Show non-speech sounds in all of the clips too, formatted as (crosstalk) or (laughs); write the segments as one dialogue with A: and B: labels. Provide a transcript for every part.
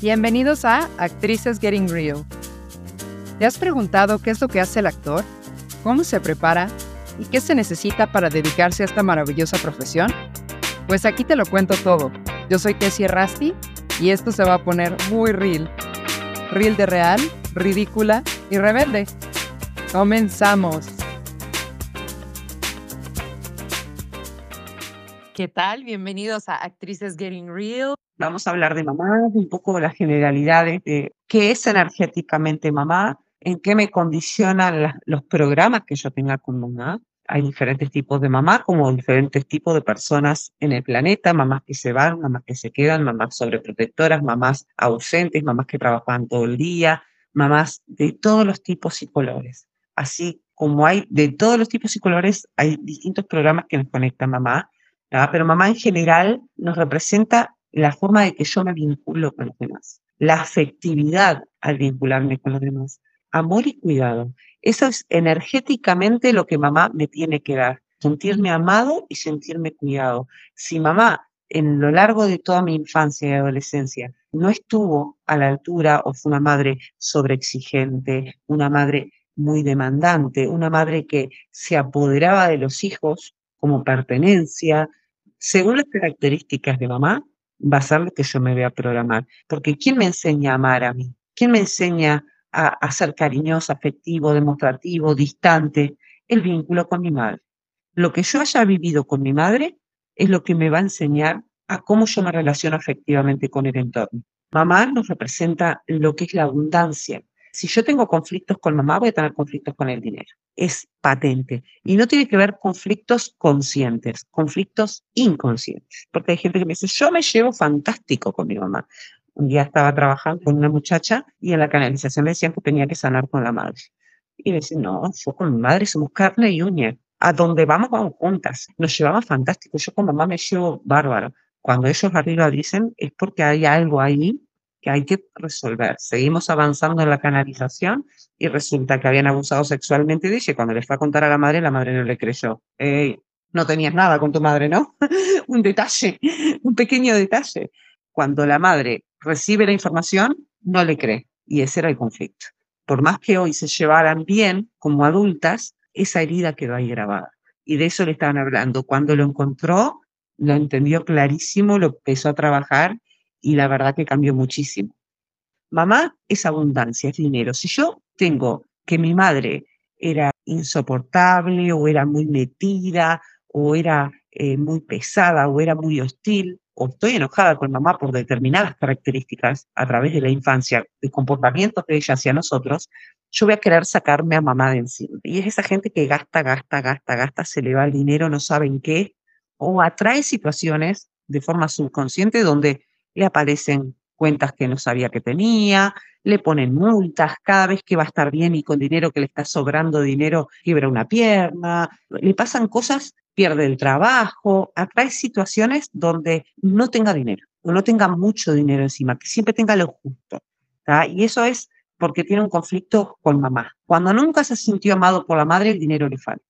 A: Bienvenidos a Actrices Getting Real. ¿Te has preguntado qué es lo que hace el actor? ¿Cómo se prepara? ¿Y qué se necesita para dedicarse a esta maravillosa profesión? Pues aquí te lo cuento todo. Yo soy Tessie Rasti y esto se va a poner muy real. Real de real, ridícula y rebelde. Comenzamos. ¿Qué tal? Bienvenidos a Actrices Getting Real.
B: Vamos a hablar de mamá, un poco de las generalidades de qué es energéticamente mamá, en qué me condicionan los programas que yo tenga con mamá. Hay diferentes tipos de mamá, como diferentes tipos de personas en el planeta, mamás que se van, mamás que se quedan, mamás sobreprotectoras, mamás ausentes, mamás que trabajan todo el día, mamás de todos los tipos y colores. Así como hay de todos los tipos y colores, hay distintos programas que nos conectan mamá, pero mamá en general nos representa la forma de que yo me vinculo con los demás, la afectividad al vincularme con los demás, amor y cuidado. Eso es energéticamente lo que mamá me tiene que dar, sentirme amado y sentirme cuidado. Si mamá en lo largo de toda mi infancia y adolescencia no estuvo a la altura o fue una madre sobreexigente, una madre muy demandante, una madre que se apoderaba de los hijos como pertenencia, según las características de mamá, va a ser lo que yo me voy a programar. Porque ¿quién me enseña a amar a mí? ¿Quién me enseña a, ser cariñoso, afectivo, demostrativo, distante? El vínculo con mi madre. Lo que yo haya vivido con mi madre es lo que me va a enseñar a cómo yo me relaciono afectivamente con el entorno. Mamá nos representa lo que es la abundancia, si yo tengo conflictos con mamá, voy a tener conflictos con el dinero. Es patente. Y no tiene que ver conflictos conscientes, conflictos inconscientes. Porque hay gente que me dice, yo me llevo fantástico con mi mamá. Un día estaba trabajando con una muchacha y en la canalización le decían que tenía que sanar con la madre. Y me dice, no, yo con mi madre somos carne y uña. A donde vamos, vamos juntas. Nos llevamos fantástico. Yo con mamá me llevo bárbaro. Cuando ellos arriba dicen, es porque hay algo ahí que hay que resolver. Seguimos avanzando en la canalización y resulta que habían abusado sexualmente de ella. Cuando le fue a contar a la madre, la madre no le creyó. no tenías nada con tu madre, ¿no? (laughs) un detalle, un pequeño detalle. Cuando la madre recibe la información, no le cree. Y ese era el conflicto. Por más que hoy se llevaran bien como adultas, esa herida quedó ahí grabada. Y de eso le estaban hablando. Cuando lo encontró, lo entendió clarísimo, lo empezó a trabajar y la verdad que cambió muchísimo. Mamá es abundancia, es dinero. Si yo tengo que mi madre era insoportable o era muy metida o era eh, muy pesada o era muy hostil o estoy enojada con mamá por determinadas características a través de la infancia, de comportamientos de ella hacia nosotros, yo voy a querer sacarme a mamá de encima. Y es esa gente que gasta, gasta, gasta, gasta, se le va el dinero, no saben qué, o atrae situaciones de forma subconsciente donde le aparecen cuentas que no sabía que tenía, le ponen multas, cada vez que va a estar bien y con dinero que le está sobrando dinero, quiebra una pierna, le pasan cosas, pierde el trabajo, atrae situaciones donde no tenga dinero, o no tenga mucho dinero encima, que siempre tenga lo justo. Y eso es porque tiene un conflicto con mamá. Cuando nunca se sintió amado por la madre, el dinero le falta.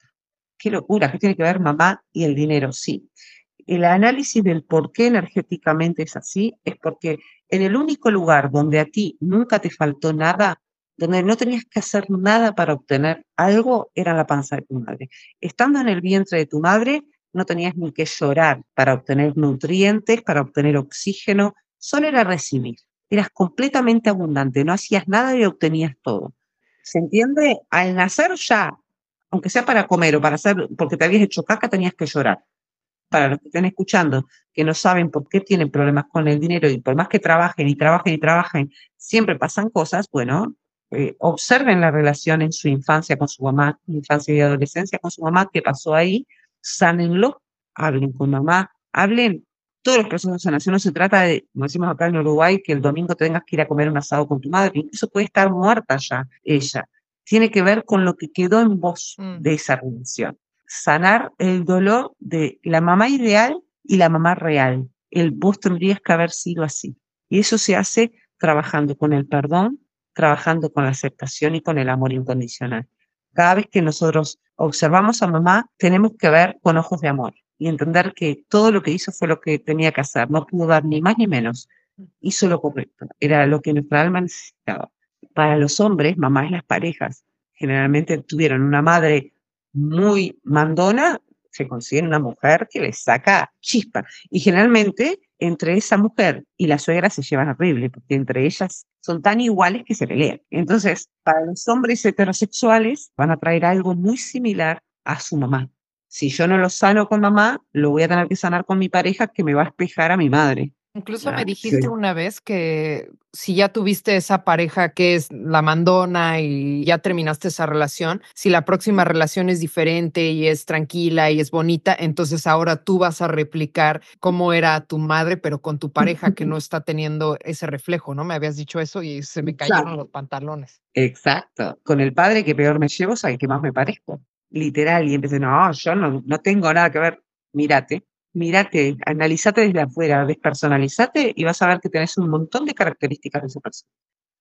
B: Qué locura, ¿qué tiene que ver mamá y el dinero? Sí el análisis del por qué energéticamente es así es porque en el único lugar donde a ti nunca te faltó nada, donde no tenías que hacer nada para obtener algo, era la panza de tu madre. Estando en el vientre de tu madre, no tenías ni que llorar para obtener nutrientes, para obtener oxígeno, solo era recibir. Eras completamente abundante, no hacías nada y obtenías todo. ¿Se entiende? Al nacer ya, aunque sea para comer o para hacer, porque te habías hecho caca, tenías que llorar para los que estén escuchando, que no saben por qué tienen problemas con el dinero y por más que trabajen y trabajen y trabajen, siempre pasan cosas, bueno, eh, observen la relación en su infancia con su mamá, infancia y adolescencia con su mamá, qué pasó ahí, sánenlo, hablen con mamá, hablen todos los procesos de sanación. No se trata de, como decimos acá en Uruguay, que el domingo tengas que ir a comer un asado con tu madre, incluso puede estar muerta ya ella. Tiene que ver con lo que quedó en vos mm. de esa relación sanar el dolor de la mamá ideal y la mamá real. El vos tendrías que haber sido así. Y eso se hace trabajando con el perdón, trabajando con la aceptación y con el amor incondicional. Cada vez que nosotros observamos a mamá, tenemos que ver con ojos de amor y entender que todo lo que hizo fue lo que tenía que hacer. No pudo dar ni más ni menos. hizo lo correcto, era lo que nuestra alma necesitaba. Para los hombres, mamás las parejas, generalmente tuvieron una madre muy mandona, se consiguen una mujer que les saca chispa. Y generalmente entre esa mujer y la suegra se llevan horrible, porque entre ellas son tan iguales que se pelean. Entonces, para los hombres heterosexuales van a traer algo muy similar a su mamá. Si yo no lo sano con mamá, lo voy a tener que sanar con mi pareja que me va a espejar a mi madre.
A: Incluso me dijiste una vez que si ya tuviste esa pareja que es la mandona y ya terminaste esa relación, si la próxima relación es diferente y es tranquila y es bonita, entonces ahora tú vas a replicar cómo era tu madre, pero con tu pareja que (laughs) no está teniendo ese reflejo, ¿no? Me habías dicho eso y se me cayeron los pantalones.
B: Exacto. Con el padre que peor me llevo, ¿sabes que más me parezco? Literal. Y empecé, no, yo no, no tengo nada que ver. Mírate, mírate, analízate desde afuera, despersonalizate y vas a ver que tenés un montón de características de esa persona.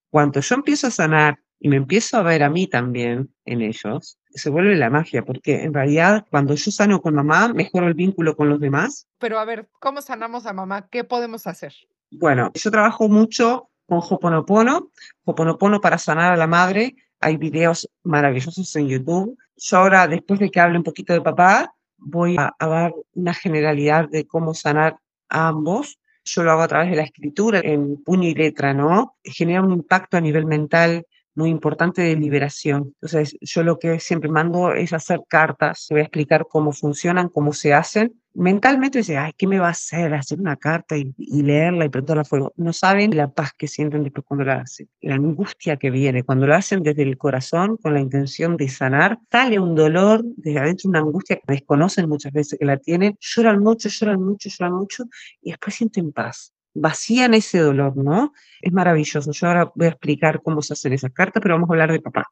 B: Cuando yo empiezo a sanar y me empiezo a ver a mí también en ellos, se vuelve la magia, porque en realidad cuando yo sano con mamá, mejoro el vínculo con los demás.
A: Pero a ver, ¿cómo sanamos a mamá? ¿Qué podemos hacer?
B: Bueno, yo trabajo mucho con Hoponopono, Hoponopono para sanar a la madre. Hay videos maravillosos en YouTube. Yo ahora, después de que hable un poquito de papá, voy a, dar una generalidad de cómo sanar a ambos. Yo lo hago a través de la escritura, en puño y letra, ¿no? Genera un impacto a nivel mental muy importante de liberación. Entonces, yo lo que siempre mando es hacer cartas, voy a explicar cómo funcionan, cómo se hacen, mentalmente dice, ay, ¿qué me va a hacer? Hacer una carta y, leerla y prenderla a fuego. No saben la paz que sienten después cuando la hacen, la angustia que viene. Cuando lo hacen desde el corazón, con la intención de sanar, sale un dolor desde adentro, una angustia que desconocen muchas veces que la tienen, lloran mucho, lloran mucho, lloran mucho y después sienten paz. Vacían ese dolor, ¿no? Es maravilloso. Yo ahora voy a explicar cómo se hacen esas cartas, pero vamos a hablar de papá.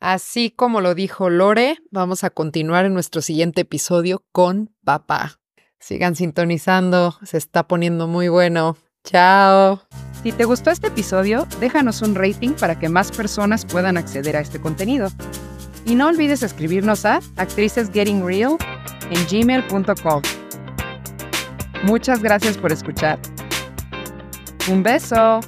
A: Así como lo dijo Lore, vamos a continuar en nuestro siguiente episodio con papá. Sigan sintonizando, se está poniendo muy bueno. Chao. Si te gustó este episodio, déjanos un rating para que más personas puedan acceder a este contenido. Y no olvides escribirnos a actricesgettingreal en gmail.com. Muchas gracias por escuchar. Un beso.